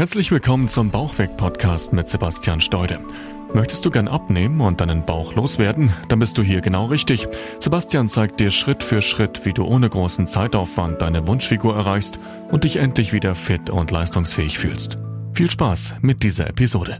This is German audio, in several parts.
Herzlich willkommen zum Bauchweg-Podcast mit Sebastian Steude. Möchtest du gern abnehmen und deinen Bauch loswerden? Dann bist du hier genau richtig. Sebastian zeigt dir Schritt für Schritt, wie du ohne großen Zeitaufwand deine Wunschfigur erreichst und dich endlich wieder fit und leistungsfähig fühlst. Viel Spaß mit dieser Episode.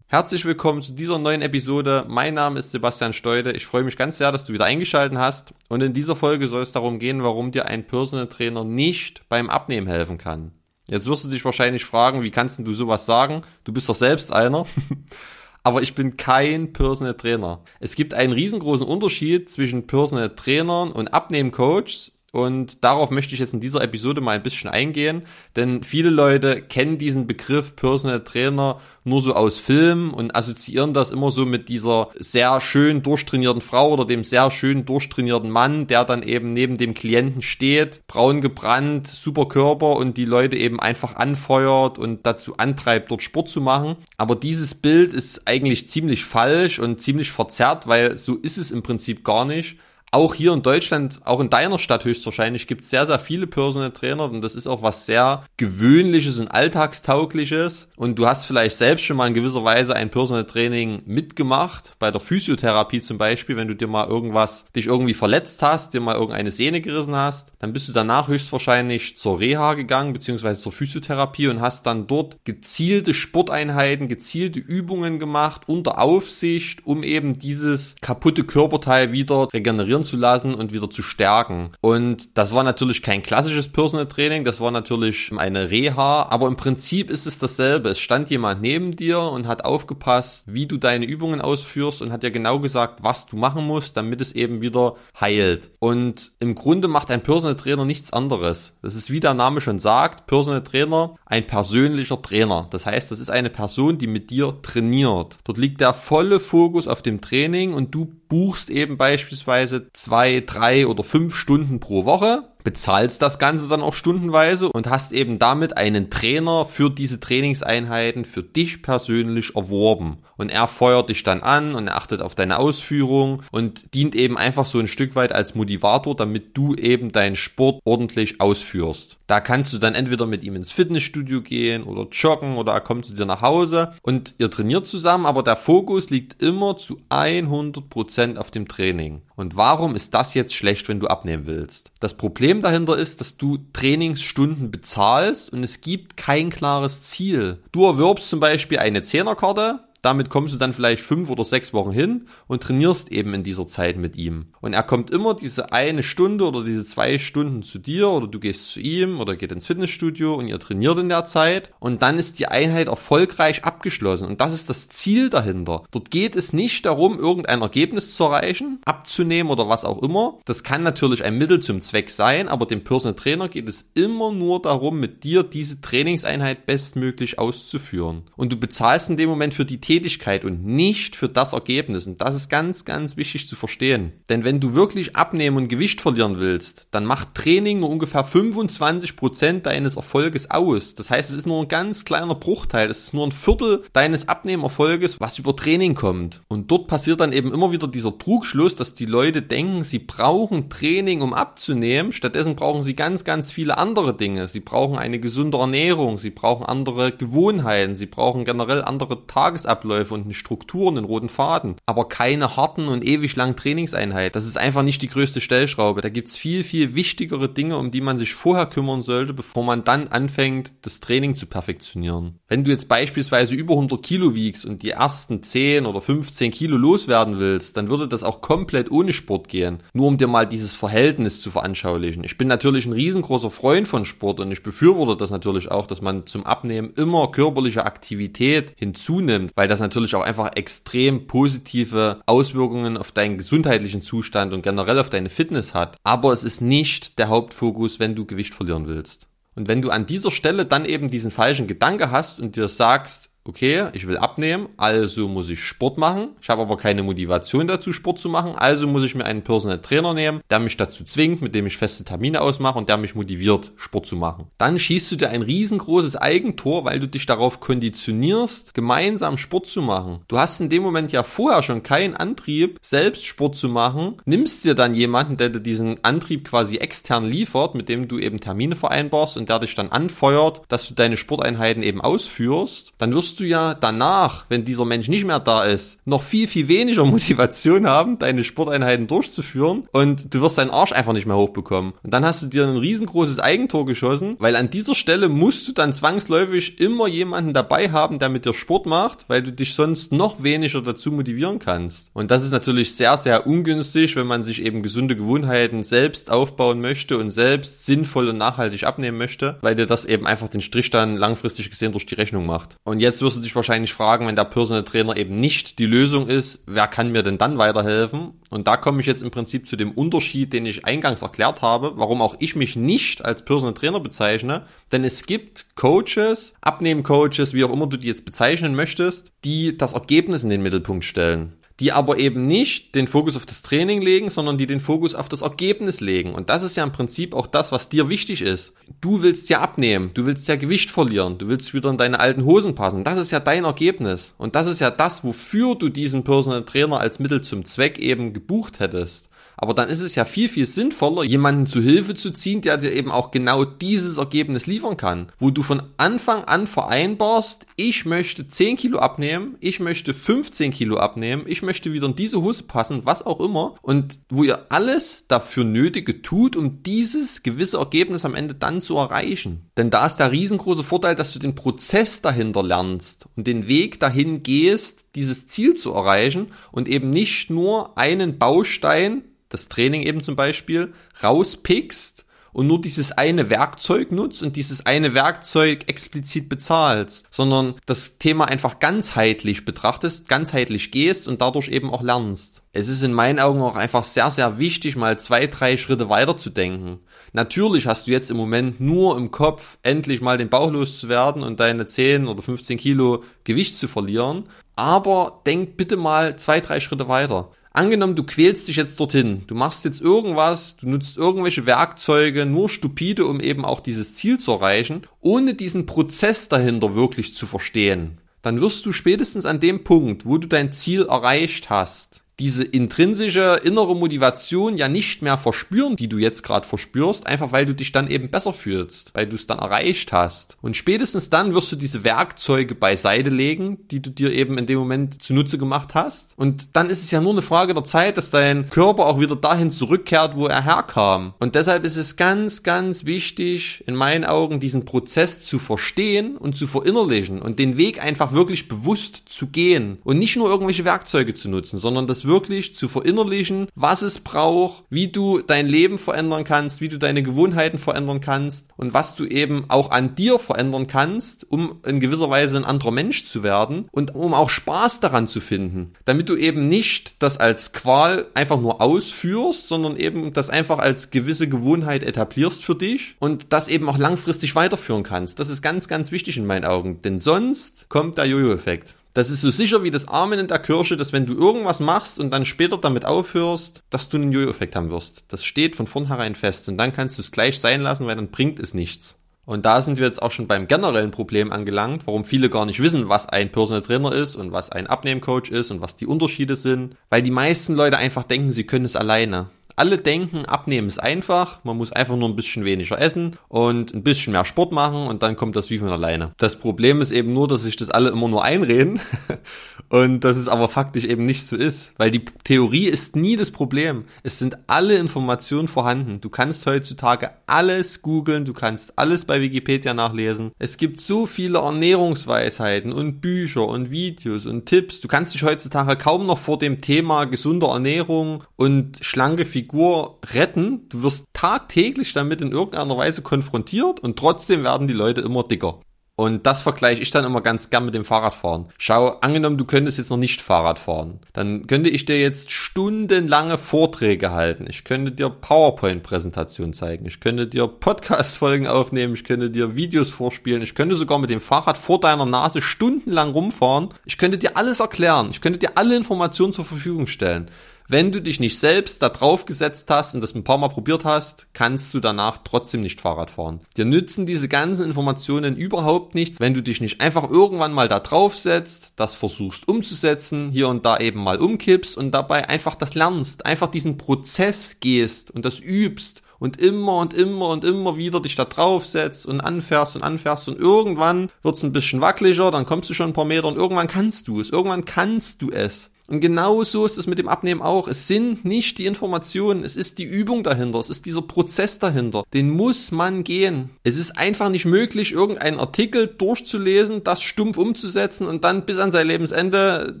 Herzlich willkommen zu dieser neuen Episode. Mein Name ist Sebastian Steude. Ich freue mich ganz sehr, dass du wieder eingeschaltet hast. Und in dieser Folge soll es darum gehen, warum dir ein Personal Trainer nicht beim Abnehmen helfen kann. Jetzt wirst du dich wahrscheinlich fragen, wie kannst du sowas sagen? Du bist doch selbst einer. Aber ich bin kein Personal Trainer. Es gibt einen riesengroßen Unterschied zwischen Personal Trainern und Abnehmcoaches und darauf möchte ich jetzt in dieser Episode mal ein bisschen eingehen, denn viele Leute kennen diesen Begriff Personal Trainer nur so aus Filmen und assoziieren das immer so mit dieser sehr schön durchtrainierten Frau oder dem sehr schön durchtrainierten Mann, der dann eben neben dem Klienten steht, braun gebrannt, super Körper und die Leute eben einfach anfeuert und dazu antreibt, dort Sport zu machen. Aber dieses Bild ist eigentlich ziemlich falsch und ziemlich verzerrt, weil so ist es im Prinzip gar nicht auch hier in Deutschland, auch in deiner Stadt höchstwahrscheinlich, gibt es sehr, sehr viele Personal Trainer und das ist auch was sehr Gewöhnliches und Alltagstaugliches. Und du hast vielleicht selbst schon mal in gewisser Weise ein Personal Training mitgemacht, bei der Physiotherapie zum Beispiel, wenn du dir mal irgendwas, dich irgendwie verletzt hast, dir mal irgendeine Sehne gerissen hast, dann bist du danach höchstwahrscheinlich zur Reha gegangen, beziehungsweise zur Physiotherapie und hast dann dort gezielte Sporteinheiten, gezielte Übungen gemacht unter Aufsicht, um eben dieses kaputte Körperteil wieder regenerieren regenerieren zu lassen und wieder zu stärken. Und das war natürlich kein klassisches Personal Training, das war natürlich eine Reha, aber im Prinzip ist es dasselbe. Es stand jemand neben dir und hat aufgepasst, wie du deine Übungen ausführst und hat dir genau gesagt, was du machen musst, damit es eben wieder heilt. Und im Grunde macht ein Personal Trainer nichts anderes. Das ist wie der Name schon sagt, Personal Trainer, ein persönlicher Trainer. Das heißt, das ist eine Person, die mit dir trainiert. Dort liegt der volle Fokus auf dem Training und du buchst eben beispielsweise zwei, drei oder fünf Stunden pro Woche bezahlst das Ganze dann auch stundenweise und hast eben damit einen Trainer für diese Trainingseinheiten für dich persönlich erworben. Und er feuert dich dann an und er achtet auf deine Ausführung und dient eben einfach so ein Stück weit als Motivator, damit du eben deinen Sport ordentlich ausführst. Da kannst du dann entweder mit ihm ins Fitnessstudio gehen oder joggen oder er kommt zu dir nach Hause und ihr trainiert zusammen, aber der Fokus liegt immer zu 100% auf dem Training. Und warum ist das jetzt schlecht, wenn du abnehmen willst? Das Problem dahinter ist, dass du Trainingsstunden bezahlst und es gibt kein klares Ziel. Du erwirbst zum Beispiel eine Zehnerkarte, damit kommst du dann vielleicht fünf oder sechs Wochen hin und trainierst eben in dieser Zeit mit ihm. Und er kommt immer diese eine Stunde oder diese zwei Stunden zu dir oder du gehst zu ihm oder geht ins Fitnessstudio und ihr trainiert in der Zeit und dann ist die Einheit erfolgreich abgeschlossen. Und das ist das Ziel dahinter. Dort geht es nicht darum, irgendein Ergebnis zu erreichen, abzunehmen oder was auch immer. Das kann natürlich ein Mittel zum Zweck sein, aber dem Personal Trainer geht es immer nur darum, mit dir diese Trainingseinheit bestmöglich auszuführen. Und du bezahlst in dem Moment für die Tätigkeit und nicht für das Ergebnis. Und das ist ganz, ganz wichtig zu verstehen. Denn wenn du wirklich abnehmen und Gewicht verlieren willst, dann macht Training nur ungefähr 25 Prozent deines Erfolges aus. Das heißt, es ist nur ein ganz kleiner Bruchteil. Es ist nur ein Viertel deines Abnehmerfolges, was über Training kommt. Und dort passiert dann eben immer wieder dieser Trugschluss, dass die Leute denken, sie brauchen Training, um abzunehmen. Stattdessen brauchen sie ganz, ganz viele andere Dinge. Sie brauchen eine gesunde Ernährung. Sie brauchen andere Gewohnheiten. Sie brauchen generell andere Tagesabläufe Abläufe und eine Struktur einen roten Faden, aber keine harten und ewig langen Trainingseinheiten. Das ist einfach nicht die größte Stellschraube. Da gibt's viel, viel wichtigere Dinge, um die man sich vorher kümmern sollte, bevor man dann anfängt, das Training zu perfektionieren. Wenn du jetzt beispielsweise über 100 Kilo wiegst und die ersten 10 oder 15 Kilo loswerden willst, dann würde das auch komplett ohne Sport gehen. Nur um dir mal dieses Verhältnis zu veranschaulichen. Ich bin natürlich ein riesengroßer Freund von Sport und ich befürworte das natürlich auch, dass man zum Abnehmen immer körperliche Aktivität hinzunimmt, weil weil das natürlich auch einfach extrem positive Auswirkungen auf deinen gesundheitlichen Zustand und generell auf deine Fitness hat. Aber es ist nicht der Hauptfokus, wenn du Gewicht verlieren willst. Und wenn du an dieser Stelle dann eben diesen falschen Gedanke hast und dir sagst, okay, ich will abnehmen, also muss ich Sport machen. Ich habe aber keine Motivation dazu, Sport zu machen, also muss ich mir einen Personal Trainer nehmen, der mich dazu zwingt, mit dem ich feste Termine ausmache und der mich motiviert, Sport zu machen. Dann schießt du dir ein riesengroßes Eigentor, weil du dich darauf konditionierst, gemeinsam Sport zu machen. Du hast in dem Moment ja vorher schon keinen Antrieb, selbst Sport zu machen, nimmst dir dann jemanden, der dir diesen Antrieb quasi extern liefert, mit dem du eben Termine vereinbarst und der dich dann anfeuert, dass du deine Sporteinheiten eben ausführst, dann wirst du ja danach, wenn dieser Mensch nicht mehr da ist, noch viel, viel weniger Motivation haben, deine Sporteinheiten durchzuführen und du wirst deinen Arsch einfach nicht mehr hochbekommen. Und dann hast du dir ein riesengroßes Eigentor geschossen, weil an dieser Stelle musst du dann zwangsläufig immer jemanden dabei haben, der mit dir Sport macht, weil du dich sonst noch weniger dazu motivieren kannst. Und das ist natürlich sehr, sehr ungünstig, wenn man sich eben gesunde Gewohnheiten selbst aufbauen möchte und selbst sinnvoll und nachhaltig abnehmen möchte, weil dir das eben einfach den Strich dann langfristig gesehen durch die Rechnung macht. Und jetzt wirst du dich wahrscheinlich fragen, wenn der Personal Trainer eben nicht die Lösung ist, wer kann mir denn dann weiterhelfen? Und da komme ich jetzt im Prinzip zu dem Unterschied, den ich eingangs erklärt habe, warum auch ich mich nicht als Personal Trainer bezeichne. Denn es gibt Coaches, Abnehmen-Coaches, wie auch immer du die jetzt bezeichnen möchtest, die das Ergebnis in den Mittelpunkt stellen die aber eben nicht den Fokus auf das Training legen, sondern die den Fokus auf das Ergebnis legen. Und das ist ja im Prinzip auch das, was dir wichtig ist. Du willst ja abnehmen, du willst ja Gewicht verlieren, du willst wieder in deine alten Hosen passen. Das ist ja dein Ergebnis. Und das ist ja das, wofür du diesen Personal Trainer als Mittel zum Zweck eben gebucht hättest. Aber dann ist es ja viel, viel sinnvoller, jemanden zu Hilfe zu ziehen, der dir eben auch genau dieses Ergebnis liefern kann. Wo du von Anfang an vereinbarst, ich möchte 10 Kilo abnehmen, ich möchte 15 Kilo abnehmen, ich möchte wieder in diese Hose passen, was auch immer. Und wo ihr alles dafür Nötige tut, um dieses gewisse Ergebnis am Ende dann zu erreichen. Denn da ist der riesengroße Vorteil, dass du den Prozess dahinter lernst und den Weg dahin gehst, dieses Ziel zu erreichen und eben nicht nur einen Baustein das Training eben zum Beispiel, rauspickst und nur dieses eine Werkzeug nutzt und dieses eine Werkzeug explizit bezahlst, sondern das Thema einfach ganzheitlich betrachtest, ganzheitlich gehst und dadurch eben auch lernst. Es ist in meinen Augen auch einfach sehr, sehr wichtig, mal zwei, drei Schritte weiter zu denken. Natürlich hast du jetzt im Moment nur im Kopf, endlich mal den Bauch loszuwerden und deine 10 oder 15 Kilo Gewicht zu verlieren. Aber denk bitte mal zwei, drei Schritte weiter angenommen, du quälst dich jetzt dorthin, du machst jetzt irgendwas, du nutzt irgendwelche Werkzeuge, nur stupide, um eben auch dieses Ziel zu erreichen, ohne diesen Prozess dahinter wirklich zu verstehen, dann wirst du spätestens an dem Punkt, wo du dein Ziel erreicht hast, diese intrinsische innere Motivation ja nicht mehr verspüren, die du jetzt gerade verspürst, einfach weil du dich dann eben besser fühlst, weil du es dann erreicht hast. Und spätestens dann wirst du diese Werkzeuge beiseite legen, die du dir eben in dem Moment zunutze gemacht hast. Und dann ist es ja nur eine Frage der Zeit, dass dein Körper auch wieder dahin zurückkehrt, wo er herkam. Und deshalb ist es ganz, ganz wichtig, in meinen Augen, diesen Prozess zu verstehen und zu verinnerlichen und den Weg einfach wirklich bewusst zu gehen und nicht nur irgendwelche Werkzeuge zu nutzen, sondern das wirklich zu verinnerlichen, was es braucht, wie du dein Leben verändern kannst, wie du deine Gewohnheiten verändern kannst und was du eben auch an dir verändern kannst, um in gewisser Weise ein anderer Mensch zu werden und um auch Spaß daran zu finden, damit du eben nicht das als Qual einfach nur ausführst, sondern eben das einfach als gewisse Gewohnheit etablierst für dich und das eben auch langfristig weiterführen kannst. Das ist ganz, ganz wichtig in meinen Augen, denn sonst kommt der Jojo-Effekt. Das ist so sicher wie das Amen in der Kirche, dass wenn du irgendwas machst und dann später damit aufhörst, dass du einen Jojo-Effekt haben wirst. Das steht von vornherein fest und dann kannst du es gleich sein lassen, weil dann bringt es nichts. Und da sind wir jetzt auch schon beim generellen Problem angelangt, warum viele gar nicht wissen, was ein Personal Trainer ist und was ein Abnehmcoach ist und was die Unterschiede sind, weil die meisten Leute einfach denken, sie können es alleine. Alle denken, abnehmen ist einfach, man muss einfach nur ein bisschen weniger essen und ein bisschen mehr Sport machen und dann kommt das wie von alleine. Das Problem ist eben nur, dass sich das alle immer nur einreden und dass es aber faktisch eben nicht so ist, weil die Theorie ist nie das Problem. Es sind alle Informationen vorhanden. Du kannst heutzutage alles googeln, du kannst alles bei Wikipedia nachlesen. Es gibt so viele Ernährungsweisheiten und Bücher und Videos und Tipps. Du kannst dich heutzutage kaum noch vor dem Thema gesunde Ernährung und schlanke Figur Figur retten. Du wirst tagtäglich damit in irgendeiner Weise konfrontiert und trotzdem werden die Leute immer dicker. Und das vergleiche ich dann immer ganz gern mit dem Fahrradfahren. Schau, angenommen, du könntest jetzt noch nicht Fahrrad fahren, dann könnte ich dir jetzt stundenlange Vorträge halten. Ich könnte dir PowerPoint-Präsentationen zeigen. Ich könnte dir Podcast-Folgen aufnehmen. Ich könnte dir Videos vorspielen. Ich könnte sogar mit dem Fahrrad vor deiner Nase stundenlang rumfahren. Ich könnte dir alles erklären. Ich könnte dir alle Informationen zur Verfügung stellen. Wenn du dich nicht selbst da drauf gesetzt hast und das ein paar Mal probiert hast, kannst du danach trotzdem nicht Fahrrad fahren. Dir nützen diese ganzen Informationen überhaupt nichts, wenn du dich nicht einfach irgendwann mal da drauf setzt, das versuchst umzusetzen, hier und da eben mal umkippst und dabei einfach das lernst, einfach diesen Prozess gehst und das übst und immer und immer und immer wieder dich da drauf setzt und anfährst und anfährst und irgendwann wird's ein bisschen wackeliger, dann kommst du schon ein paar Meter und irgendwann kannst du es, irgendwann kannst du es. Und genau so ist es mit dem Abnehmen auch. Es sind nicht die Informationen, es ist die Übung dahinter, es ist dieser Prozess dahinter. Den muss man gehen. Es ist einfach nicht möglich, irgendeinen Artikel durchzulesen, das stumpf umzusetzen und dann bis an sein Lebensende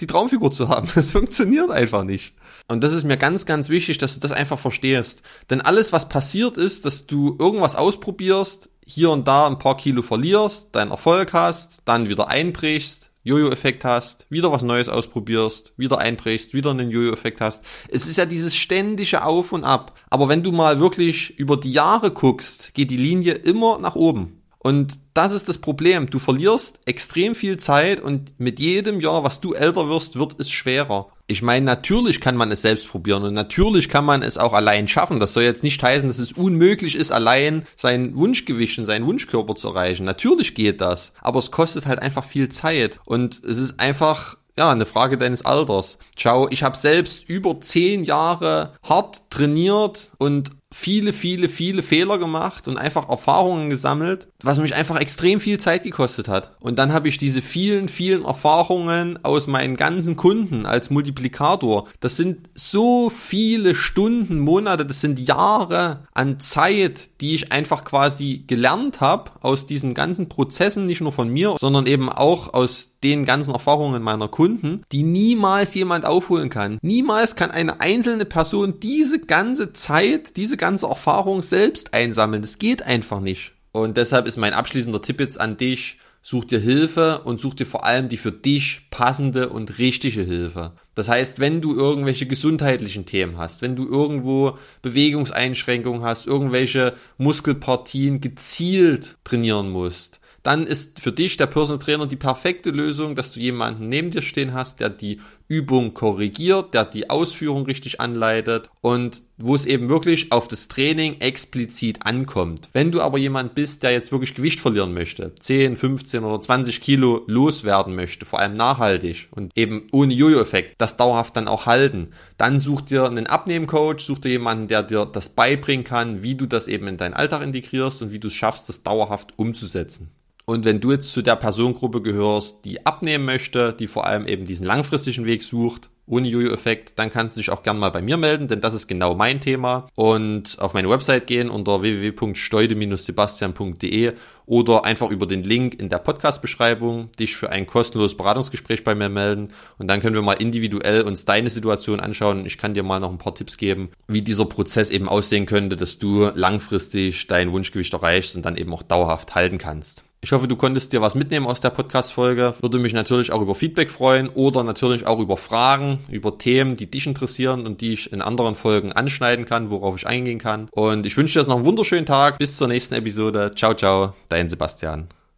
die Traumfigur zu haben. Das funktioniert einfach nicht. Und das ist mir ganz, ganz wichtig, dass du das einfach verstehst. Denn alles, was passiert ist, dass du irgendwas ausprobierst, hier und da ein paar Kilo verlierst, deinen Erfolg hast, dann wieder einbrichst, Jojo-Effekt hast, wieder was Neues ausprobierst, wieder einbrichst, wieder einen Jojo-Effekt hast. Es ist ja dieses ständige Auf und Ab. Aber wenn du mal wirklich über die Jahre guckst, geht die Linie immer nach oben. Und das ist das Problem. Du verlierst extrem viel Zeit und mit jedem Jahr, was du älter wirst, wird es schwerer. Ich meine, natürlich kann man es selbst probieren und natürlich kann man es auch allein schaffen. Das soll jetzt nicht heißen, dass es unmöglich ist, allein sein Wunschgewicht und seinen Wunschkörper zu erreichen. Natürlich geht das, aber es kostet halt einfach viel Zeit und es ist einfach ja, eine Frage deines Alters. Schau, ich habe selbst über zehn Jahre hart trainiert und viele, viele, viele Fehler gemacht und einfach Erfahrungen gesammelt, was mich einfach extrem viel Zeit gekostet hat. Und dann habe ich diese vielen, vielen Erfahrungen aus meinen ganzen Kunden als Multiplikator. Das sind so viele Stunden, Monate, das sind Jahre an Zeit, die ich einfach quasi gelernt habe aus diesen ganzen Prozessen, nicht nur von mir, sondern eben auch aus den ganzen Erfahrungen meiner Kunden, die niemals jemand aufholen kann. Niemals kann eine einzelne Person diese ganze Zeit, diese ganze Erfahrung selbst einsammeln. Das geht einfach nicht. Und deshalb ist mein abschließender Tipp jetzt an dich, such dir Hilfe und such dir vor allem die für dich passende und richtige Hilfe. Das heißt, wenn du irgendwelche gesundheitlichen Themen hast, wenn du irgendwo Bewegungseinschränkungen hast, irgendwelche Muskelpartien gezielt trainieren musst, dann ist für dich der Personal Trainer die perfekte Lösung, dass du jemanden neben dir stehen hast, der die Übung korrigiert, der die Ausführung richtig anleitet und wo es eben wirklich auf das Training explizit ankommt. Wenn du aber jemand bist, der jetzt wirklich Gewicht verlieren möchte, 10, 15 oder 20 Kilo loswerden möchte, vor allem nachhaltig und eben ohne Jojo-Effekt, das dauerhaft dann auch halten, dann such dir einen Abnehmcoach, such dir jemanden, der dir das beibringen kann, wie du das eben in deinen Alltag integrierst und wie du es schaffst, das dauerhaft umzusetzen. Und wenn du jetzt zu der Personengruppe gehörst, die abnehmen möchte, die vor allem eben diesen langfristigen Weg sucht, ohne Jojo-Effekt, dann kannst du dich auch gern mal bei mir melden, denn das ist genau mein Thema. Und auf meine Website gehen unter www.steude-sebastian.de oder einfach über den Link in der Podcast-Beschreibung dich für ein kostenloses Beratungsgespräch bei mir melden. Und dann können wir mal individuell uns deine Situation anschauen. Ich kann dir mal noch ein paar Tipps geben, wie dieser Prozess eben aussehen könnte, dass du langfristig dein Wunschgewicht erreichst und dann eben auch dauerhaft halten kannst. Ich hoffe, du konntest dir was mitnehmen aus der Podcast-Folge. Würde mich natürlich auch über Feedback freuen oder natürlich auch über Fragen, über Themen, die dich interessieren und die ich in anderen Folgen anschneiden kann, worauf ich eingehen kann. Und ich wünsche dir jetzt noch einen wunderschönen Tag. Bis zur nächsten Episode. Ciao, ciao. Dein Sebastian.